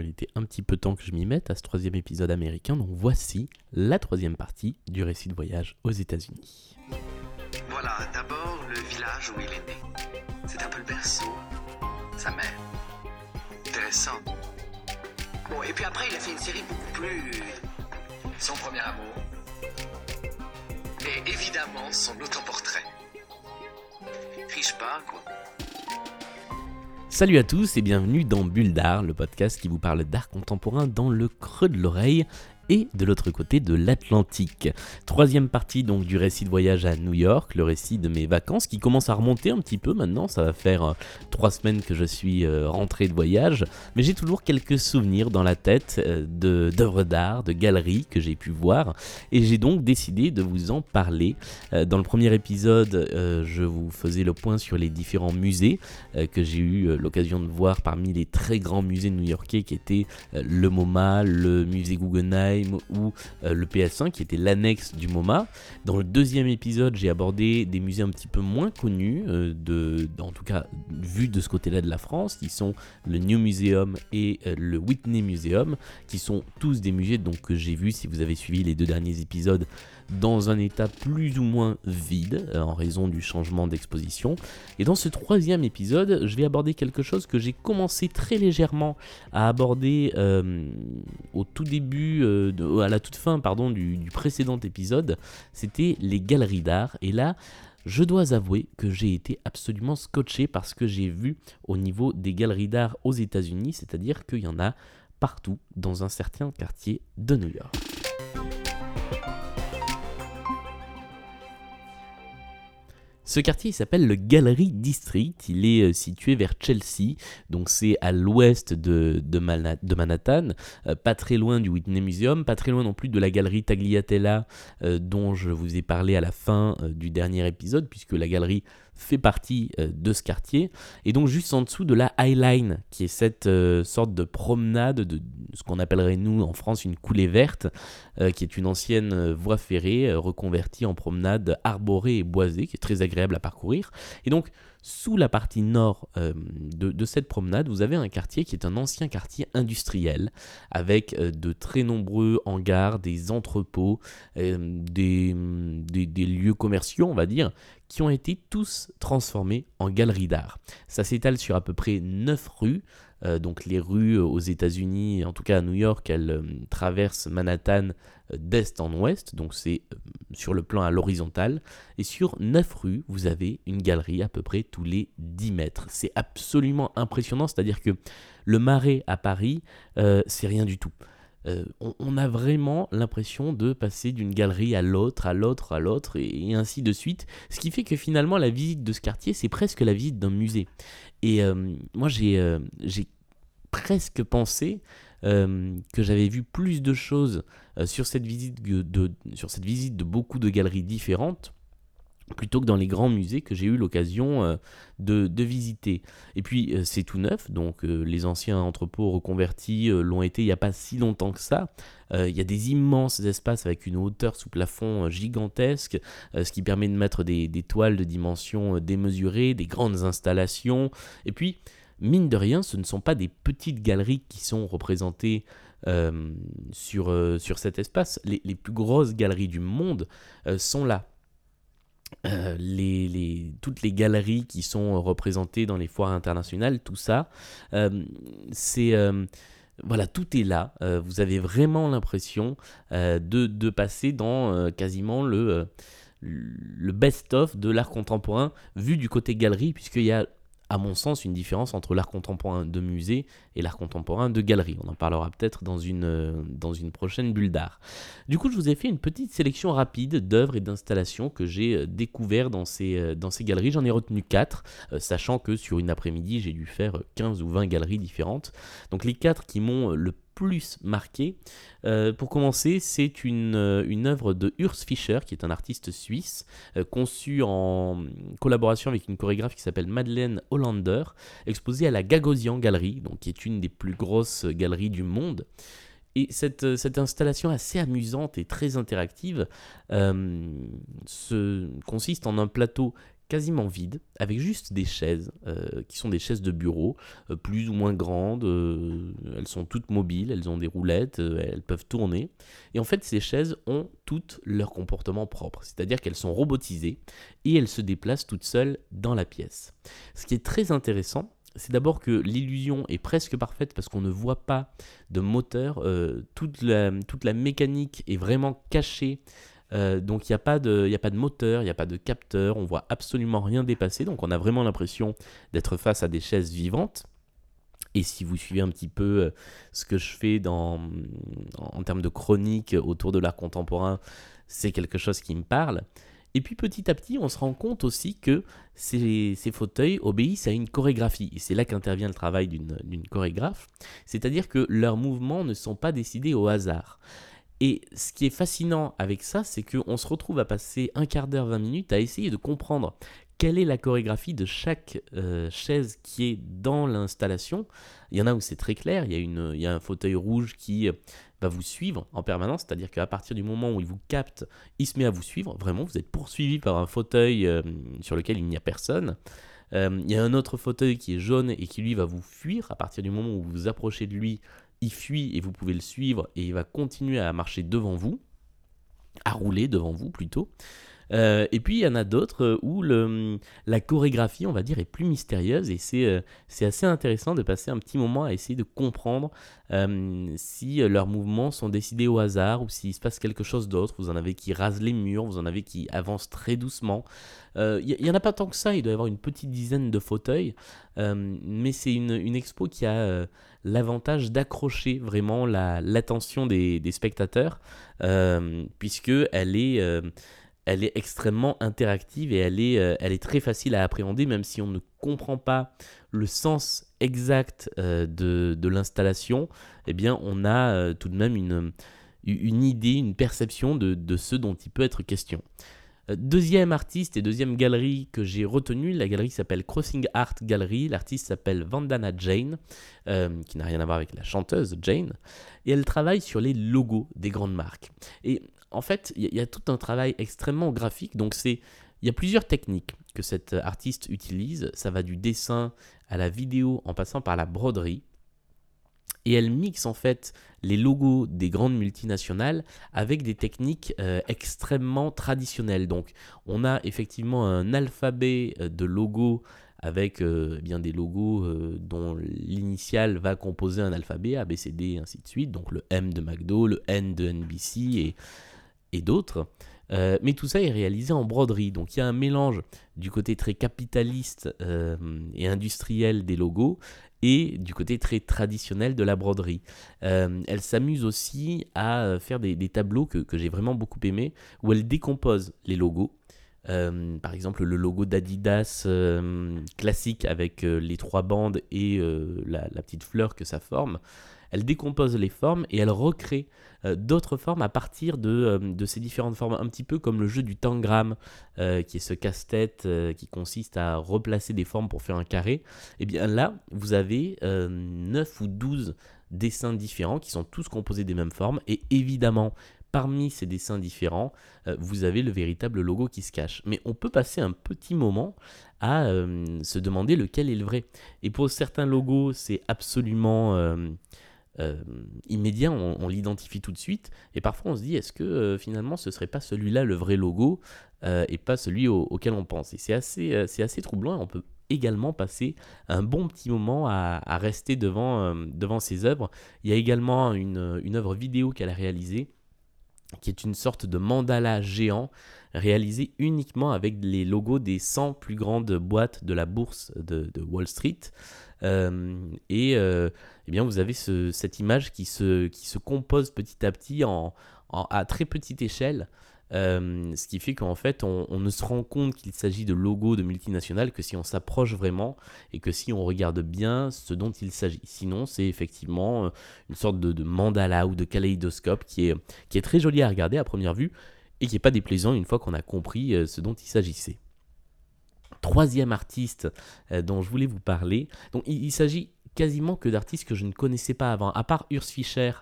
Il était un petit peu temps que je m'y mette à ce troisième épisode américain, donc voici la troisième partie du récit de voyage aux États-Unis. Voilà, d'abord le village où il est né. C'est un peu le berceau, sa mère. Intéressant. Bon, et puis après, il a fait une série beaucoup plus. Son premier amour. Et évidemment, son autoportrait. Riche pas, quoi. Salut à tous et bienvenue dans Bulle d'Art, le podcast qui vous parle d'art contemporain dans le creux de l'oreille et de l'autre côté de l'Atlantique. Troisième partie donc du récit de voyage à New York, le récit de mes vacances qui commence à remonter un petit peu maintenant, ça va faire euh, trois semaines que je suis euh, rentré de voyage, mais j'ai toujours quelques souvenirs dans la tête euh, d'œuvres d'art, de galeries que j'ai pu voir, et j'ai donc décidé de vous en parler. dans le premier épisode, je vous faisais le point sur les différents musées que j'ai eu l'occasion de voir parmi les très grands musées new-yorkais qui étaient le MoMA, le musée Guggenheim, ou euh, le PS1 qui était l'annexe du MoMA. Dans le deuxième épisode, j'ai abordé des musées un petit peu moins connus, euh, de, en tout cas vu de ce côté-là de la France, qui sont le New Museum et euh, le Whitney Museum, qui sont tous des musées donc, que j'ai vus si vous avez suivi les deux derniers épisodes dans un état plus ou moins vide euh, en raison du changement d'exposition. Et dans ce troisième épisode, je vais aborder quelque chose que j'ai commencé très légèrement à aborder euh, au tout début, euh, à la toute fin pardon, du, du précédent épisode, c'était les galeries d'art. Et là, je dois avouer que j'ai été absolument scotché parce que j'ai vu au niveau des galeries d'art aux États-Unis, c'est-à-dire qu'il y en a partout dans un certain quartier de New York. Ce quartier s'appelle le Gallery District, il est euh, situé vers Chelsea, donc c'est à l'ouest de, de, Manhattan, euh, pas très loin du Whitney Museum, pas très loin non plus de la galerie Tagliatella euh, dont je vous ai parlé à la fin du dernier épisode, puisque la galerie fait partie euh, de ce quartier. Et donc juste en dessous de la High Line, qui est cette euh, sorte de promenade de ce qu'on appellerait nous en France une coulée verte, euh, qui est une ancienne voie ferrée reconvertie en promenade arborée et boisée, qui est très agréable à parcourir. Et donc sous la partie nord de, cette promenade, vous avez un quartier qui est un ancien quartier industriel, avec de très nombreux hangars, des entrepôts, des, des, lieux commerciaux, on va dire, qui ont été tous transformés en galeries d'art. Ça s'étale sur à peu près 9 rues. Euh, donc les rues aux États-Unis, en tout cas à New York, elles euh, traversent Manhattan euh, d'est en ouest, donc c'est sur le plan à l'horizontale. Et sur 9 rues, vous avez une galerie à peu près tous les 10 mètres. C'est absolument impressionnant, c'est-à-dire que le marais à Paris, c'est rien du tout. Euh, on, a vraiment l'impression de passer d'une galerie à l'autre, à l'autre, à l'autre, et, ainsi de suite. Ce qui fait que finalement, la visite de ce quartier, c'est presque la visite d'un musée. Et euh, moi, euh, j'ai presque pensé que j'avais vu plus de choses sur, cette visite de, sur cette visite de beaucoup de galeries différentes plutôt que dans les grands musées que j'ai eu l'occasion euh, de, visiter. Et puis euh, c'est tout neuf, donc euh, les anciens entrepôts reconvertis l'ont été il n'y a pas si longtemps que ça. Il y a des immenses espaces avec une hauteur sous plafond gigantesque, ce qui permet de mettre des, toiles de dimensions démesurées, des grandes installations. Et puis, mine de rien, ce ne sont pas des petites galeries qui sont représentées sur, sur cet espace. Les, les, plus grosses galeries du monde sont là. Euh, les, toutes les galeries qui sont représentées dans les foires internationales, tout ça, euh, c'est euh, voilà, tout est là. vous avez vraiment l'impression de, de, passer dans quasiment le, le best-of de l'art contemporain vu du côté galerie, puisqu'il y a à mon sens, une différence entre l'art contemporain de musée et l'art contemporain de galerie. On en parlera peut-être dans une, euh, prochaine bulle d'art. Du coup, je vous ai fait une petite sélection rapide d'œuvres et d'installations que j'ai euh, découvert dans ces, euh, dans ces galeries. J'en ai retenu 4, sachant que sur une après-midi, j'ai dû faire 15 ou 20 galeries différentes. Donc les 4 qui m'ont le plus marqué. Euh, pour commencer, c'est une, euh, une œuvre de Urs Fischer, qui est un artiste suisse, euh, conçu en collaboration avec une chorégraphe qui s'appelle Madeleine Hollander, exposée à la Gagosian Gallery, donc, qui est une des plus grosses galeries du monde. Et cette, cette, installation assez amusante et très interactive se, consiste en un plateau quasiment vide, avec juste des chaises, euh, qui sont des chaises de bureau, euh, plus ou moins grandes, euh, elles sont toutes mobiles, elles ont des roulettes, elles peuvent tourner. Et en fait, ces chaises ont toutes leur comportement propre, c'est-à-dire qu'elles sont robotisées et elles se déplacent toutes seules dans la pièce. Ce qui est très intéressant, c'est d'abord que l'illusion est presque parfaite parce qu'on ne voit pas de moteur, toute, la, toute la mécanique est vraiment cachée euh, donc il n'y a, pas de, a pas de moteur, il n'y a pas de capteur, on voit absolument rien dépasser, donc on a vraiment l'impression d'être face à des chaises vivantes. Et si vous suivez un petit peu euh, ce que je fais dans, en termes de chronique autour de l'art contemporain, c'est quelque chose qui me parle. Et puis petit à petit, on se rend compte aussi que ces, ces fauteuils obéissent à une chorégraphie. Et c'est là qu'intervient le travail d'une chorégraphe. C'est-à-dire que leurs mouvements ne sont pas décidés au hasard. Et ce qui est fascinant avec ça, c'est qu'on se retrouve à passer un quart d'heure, 20 minutes à essayer de comprendre quelle est la chorégraphie de chaque euh, chaise qui est dans l'installation. Il y en a où c'est très clair, il y, a un fauteuil rouge qui euh, va vous suivre en permanence, c'est-à-dire qu'à partir du moment où il vous capte, il se met à vous suivre, vraiment, vous êtes poursuivi par un fauteuil euh, sur lequel il n'y a personne. il y a un autre fauteuil qui est jaune et qui lui va vous fuir à partir du moment où vous vous approchez de lui il fuit et vous pouvez le suivre et il va continuer à marcher devant vous, à rouler devant vous plutôt. Euh, et puis il y en a d'autres euh, où le, la chorégraphie, on va dire, est plus mystérieuse et c'est euh, c'est assez intéressant de passer un petit moment à essayer de comprendre si leurs mouvements sont décidés au hasard ou s'il se passe quelque chose d'autre. Vous en avez qui rasent les murs, vous en avez qui avancent très doucement. Il n'y en a pas tant que ça, il doit y avoir une petite dizaine de fauteuils, mais c'est une, une, expo qui a l'avantage d'accrocher vraiment l'attention des, spectateurs, puisque elle est elle est extrêmement interactive et elle est, euh, elle est très facile à appréhender, même si on ne comprend pas le sens exact euh, de, de l'installation, eh bien on a euh, tout de même une, une idée, une perception de, de, ce dont il peut être question. Deuxième artiste et deuxième galerie que j'ai retenue, la galerie s'appelle Crossing Art Gallery, l'artiste s'appelle Vandana Jane, qui n'a rien à voir avec la chanteuse Jane, et elle travaille sur les logos des grandes marques. Et en fait, il y, a tout un travail extrêmement graphique. Donc, c'est il y a plusieurs techniques que cet artiste utilise. Ça va du dessin à la vidéo en passant par la broderie. Et elle mixe en fait les logos des grandes multinationales avec des techniques euh, extrêmement traditionnelles. Donc on a effectivement un alphabet euh, de logos avec euh, eh bien des logos dont l'initiale va composer un alphabet, A, B, C, D, et ainsi de suite. Donc le M de McDo, le N de NBC et et d'autres. Euh, mais tout ça est réalisé en broderie. Donc il y a un mélange du côté très capitaliste euh, et industriel des logos et du côté très traditionnel de la broderie. Euh, elle s'amuse aussi à faire des, tableaux que, j'ai vraiment beaucoup aimés, où elle décompose les logos. Par exemple, le logo d'Adidas classique avec les trois bandes et la, petite fleur que ça forme. Elle décompose les formes et elle recrée euh, d'autres formes à partir euh, de, ces différentes formes, un petit peu comme le jeu du tangram, euh, qui est ce casse-tête qui consiste à replacer des formes pour faire un carré. Et eh bien là, vous avez 9 ou 12 dessins différents qui sont tous composés des mêmes formes. Et évidemment parmi ces dessins différents, vous avez le véritable logo qui se cache. Mais on peut passer un petit moment à se demander lequel est le vrai. Et pour certains logos, c'est absolument euh, immédiat, on, l'identifie tout de suite, et parfois on se dit est-ce que euh, finalement ce serait pas celui-là le vrai logo euh, et pas celui auquel on pense? Et c'est assez, c'est assez troublant, et on peut également passer un bon petit moment à, rester devant, devant ses œuvres. Il y a également une, une œuvre vidéo qu'elle a réalisée qui est une sorte de mandala géant réalisé uniquement avec les logos des 100 plus grandes boîtes de la bourse de, Wall Street. Euh, et euh, eh bien, vous avez cette image qui se, qui se compose petit à petit en, à très petite échelle. Euh, ce qui fait qu'en fait, on, ne se rend compte qu'il s'agit de logos de multinationales que si on s'approche vraiment et que si on regarde bien ce dont il s'agit. Sinon, c'est effectivement une sorte de, mandala ou de kaléidoscope qui est, très joli à regarder à première vue et qui n'est pas déplaisant une fois qu'on a compris ce dont il s'agissait troisième artiste euh, dont je voulais vous parler. Donc il, s'agit quasiment que d'artistes que je ne connaissais pas avant, à part Urs Fischer,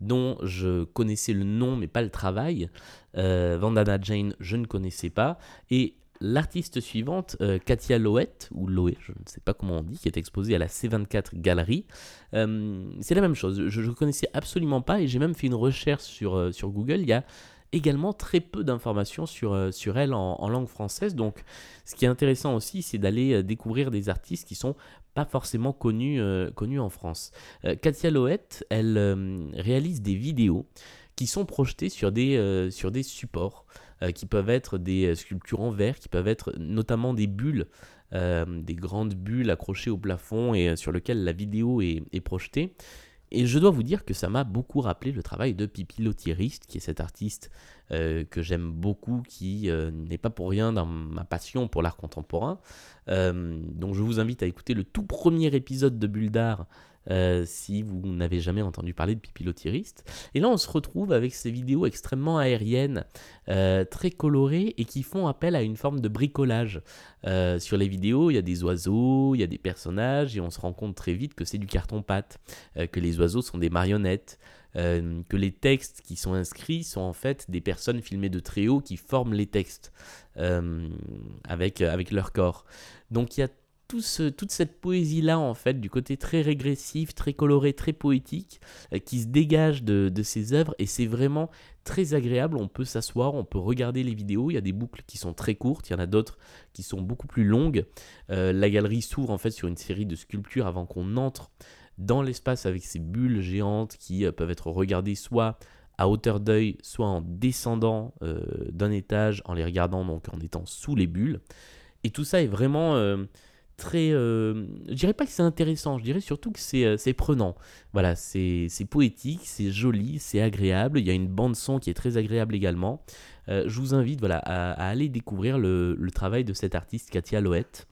dont je connaissais le nom mais pas le travail. Euh, Vandana Jane, je ne connaissais pas. Et L'artiste suivante, euh, Katia Loët, ou Loé, je ne sais pas comment on dit, qui est exposée à la C24 Galerie, euh, c'est la même chose. Je ne connaissais absolument pas et j'ai même fait une recherche sur, sur Google. Il y a également très peu d'informations sur, sur elle en, langue française. Donc, ce qui est intéressant aussi, c'est d'aller découvrir des artistes qui sont pas forcément connus, connus en France. Katia Loët, elle réalise des vidéos qui sont projetées sur des, sur des supports. Euh, qui peuvent être des euh, sculptures en verre, qui peuvent être notamment des bulles, euh, des grandes bulles accrochées au plafond et sur lesquelles la vidéo est, projetée. Et je dois vous dire que ça m'a beaucoup rappelé le travail de Pipi Lotieriste, qui est cet artiste que j'aime beaucoup, qui n'est pas pour rien dans ma passion pour l'art contemporain. donc je vous invite à écouter le tout premier épisode de Bulle d'art euh, si vous n'avez jamais entendu parler de pipilotiriste. Et là, on se retrouve avec ces vidéos extrêmement aériennes, euh, très colorées et qui font appel à une forme de bricolage. Euh, sur les vidéos, il y a des oiseaux, il y a des personnages et on se rend compte très vite que c'est du carton-pâte, que les oiseaux sont des marionnettes. que les textes qui sont inscrits sont en fait des personnes filmées de très haut qui forment les textes avec, avec leur corps. Donc il y a toute cette poésie-là, en fait, du côté très régressif, très coloré, très poétique, euh, qui se dégage de, ces œuvres, et c'est vraiment très agréable. On peut s'asseoir, on peut regarder les vidéos. Il y a des boucles qui sont très courtes, il y en a d'autres qui sont beaucoup plus longues. Euh, la galerie s'ouvre en fait sur une série de sculptures avant qu'on entre dans l'espace avec ces bulles géantes qui euh, peuvent être regardées soit à hauteur d'œil, soit en descendant d'un étage, en les regardant donc en étant sous les bulles. Et tout ça est vraiment très. Euh, je dirais pas que c'est intéressant, je dirais surtout que c'est euh, prenant. Voilà, c'est poétique, c'est joli, c'est agréable. Il y a une bande-son qui est très agréable également. Euh, je vous invite voilà, à, aller découvrir le, travail de cette artiste Katia Loët.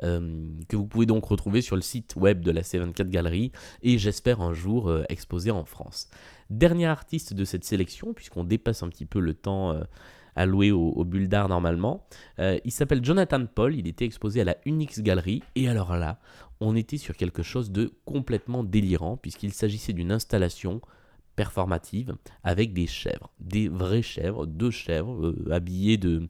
que vous pouvez donc retrouver sur le site web de la C24 Galerie et j'espère un jour exposer en France. Dernier artiste de cette sélection, puisqu'on dépasse un petit peu le temps alloué au, au d'art normalement. Euh, il s'appelle Jonathan Paul, il était exposé à la Unix Gallery, et alors là, on était sur quelque chose de complètement délirant, puisqu'il s'agissait d'une installation performative avec des chèvres, des vraies chèvres, deux chèvres euh, habillées de,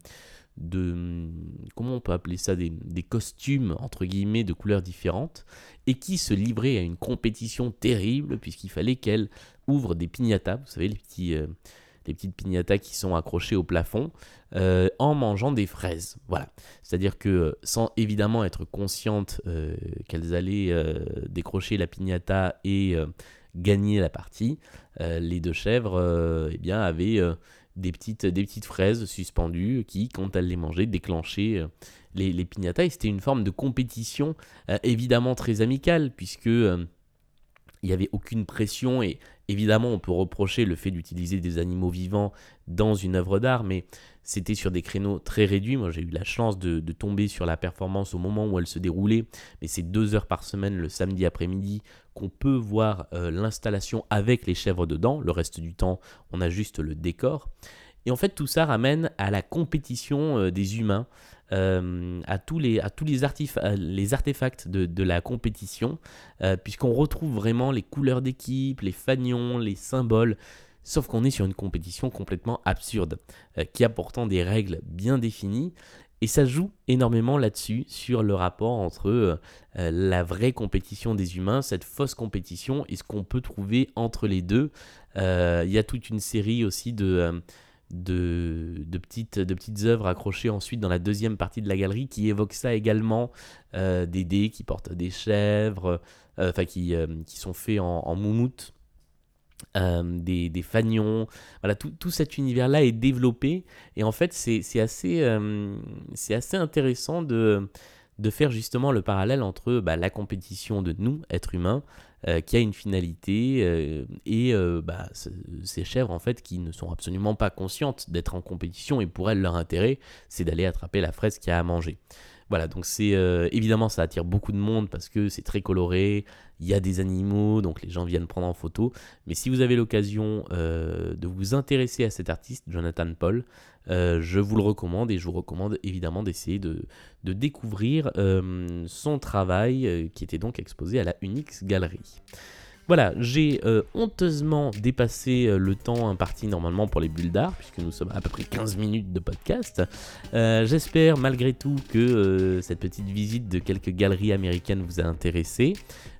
comment on peut appeler ça des, des, costumes entre guillemets de couleurs différentes et qui se livraient à une compétition terrible puisqu'il fallait qu'elles ouvrent des piñatas, vous savez les petits euh, les petites pignatas qui sont accrochées au plafond, euh, en mangeant des fraises. Voilà. C'est-à-dire que euh, sans évidemment être conscientes euh, qu'elles allaient décrocher la pignata et gagner la partie, les deux chèvres eh bien, avaient des, petites, des petites fraises suspendues qui, quand elles les mangeaient, déclenchaient les, les pignatas. Et c'était une forme de compétition évidemment très amicale, puisque il n'y avait aucune pression et, Évidemment, on peut reprocher le fait d'utiliser des animaux vivants dans une œuvre d'art, mais c'était sur des créneaux très réduits. Moi, j'ai eu la chance de, tomber sur la performance au moment où elle se déroulait, mais c'est deux heures par semaine le samedi après-midi qu'on peut voir euh, l'installation avec les chèvres dedans. Le reste du temps, on a juste le décor. Et en fait, tout ça ramène à la compétition euh, des humains, euh, à tous les, à tous les, les artefacts de, la compétition, euh, puisqu'on retrouve vraiment les couleurs d'équipe, les fanions, les symboles. Sauf qu'on est sur une compétition complètement absurde, qui a pourtant des règles bien définies. Et ça joue énormément là-dessus, sur le rapport entre la vraie compétition des humains, cette fausse compétition, et ce qu'on peut trouver entre les deux. Il y a toute une série aussi de de, petites, de petites œuvres accrochées ensuite dans la deuxième partie de la galerie qui évoquent ça également, euh, des dés qui portent des chèvres, euh, enfin qui, euh, qui sont faits en, en moumoute. des, des fanions, voilà, tout, tout cet univers-là est développé et en fait c'est assez, c'est assez intéressant de, de faire justement le parallèle entre bah, la compétition de nous, êtres humains, euh, qui a une finalité euh, et euh, bah, ces chèvres en fait qui ne sont absolument pas conscientes d'être en compétition et pour elles leur intérêt c'est d'aller attraper la fraise qui a à manger. Voilà, donc c'est évidemment ça attire beaucoup de monde parce que c'est très coloré, il y a des animaux, donc les gens viennent prendre en photo. Mais si vous avez l'occasion de vous intéresser à cet artiste, Jonathan Paul, euh, je vous le recommande et je vous recommande évidemment d'essayer de, découvrir euh, son travail euh, qui était donc exposé à la Unix Galerie. Voilà, j'ai euh, honteusement dépassé euh, le temps imparti normalement pour les bulles d'art, puisque nous sommes à peu près 15 minutes de podcast. Euh, j'espère malgré tout que cette petite visite de quelques galeries américaines vous a intéressé.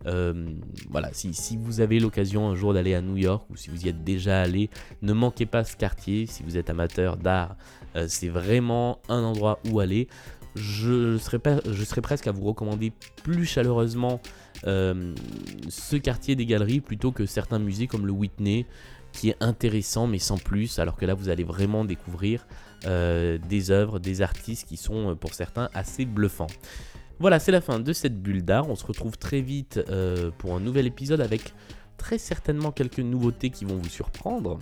voilà, si, vous avez l'occasion un jour d'aller à New York ou si vous y êtes déjà allé, ne manquez pas ce quartier. Si vous êtes amateur d'art, c'est vraiment un endroit où aller je serais, presque à vous recommander plus chaleureusement ce quartier des galeries plutôt que certains musées comme le Whitney qui est intéressant mais sans plus alors que là vous allez vraiment découvrir euh, des œuvres, des artistes qui sont euh, pour certains assez bluffants. Voilà, c'est la fin de cette bulle d'art. On se retrouve très vite pour un nouvel épisode avec très certainement quelques nouveautés qui vont vous surprendre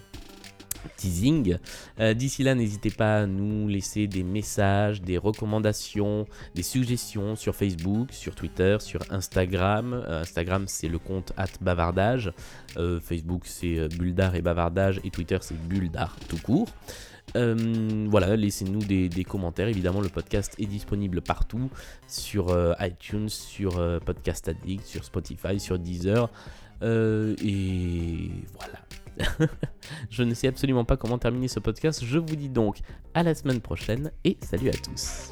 teasing. Euh, d'ici là, n'hésitez pas à nous laisser des messages, des recommandations, des suggestions sur Facebook, sur Twitter, sur Instagram. Euh, Instagram, c'est le compte bavardage. Euh, Facebook, c'est Bulldar et Bavardage. Et Twitter, c'est Bulldar tout court. voilà, laissez-nous des, commentaires. Évidemment, le podcast est disponible partout sur iTunes, sur Podcast Addict, sur Spotify, sur Deezer. et voilà. je ne sais absolument pas comment terminer ce podcast. Je vous dis donc à la semaine prochaine et salut à tous.